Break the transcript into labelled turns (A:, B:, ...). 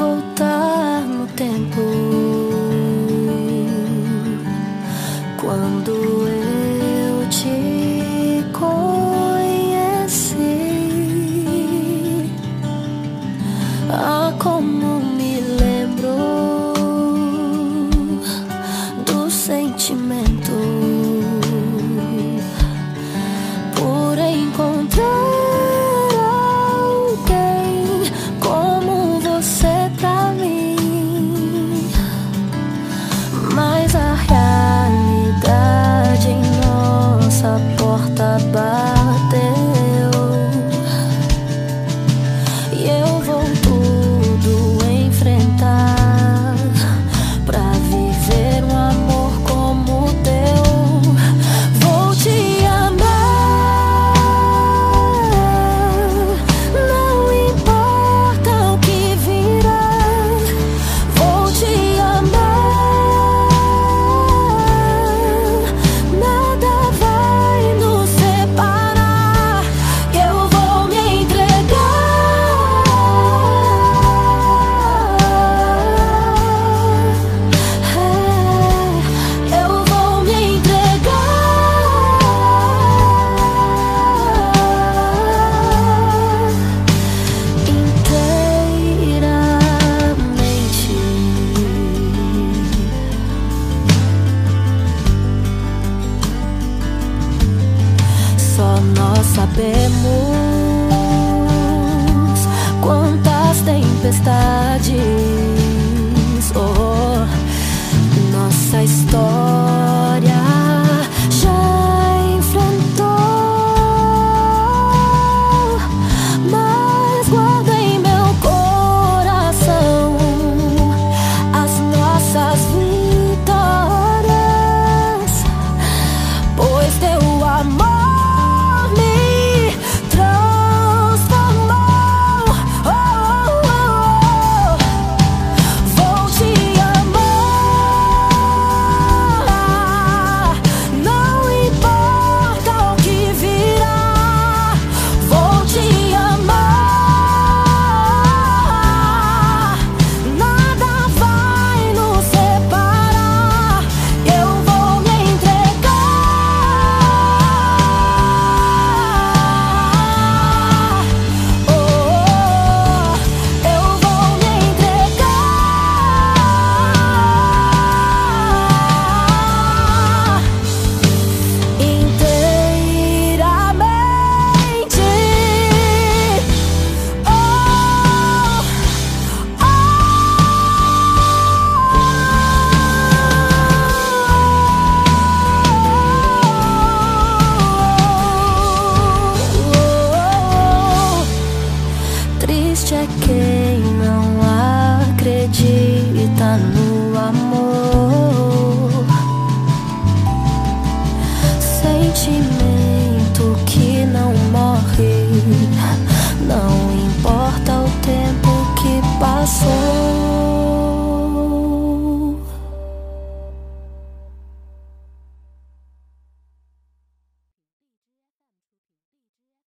A: voltar. bye bye. Nós sabemos quantas tempestades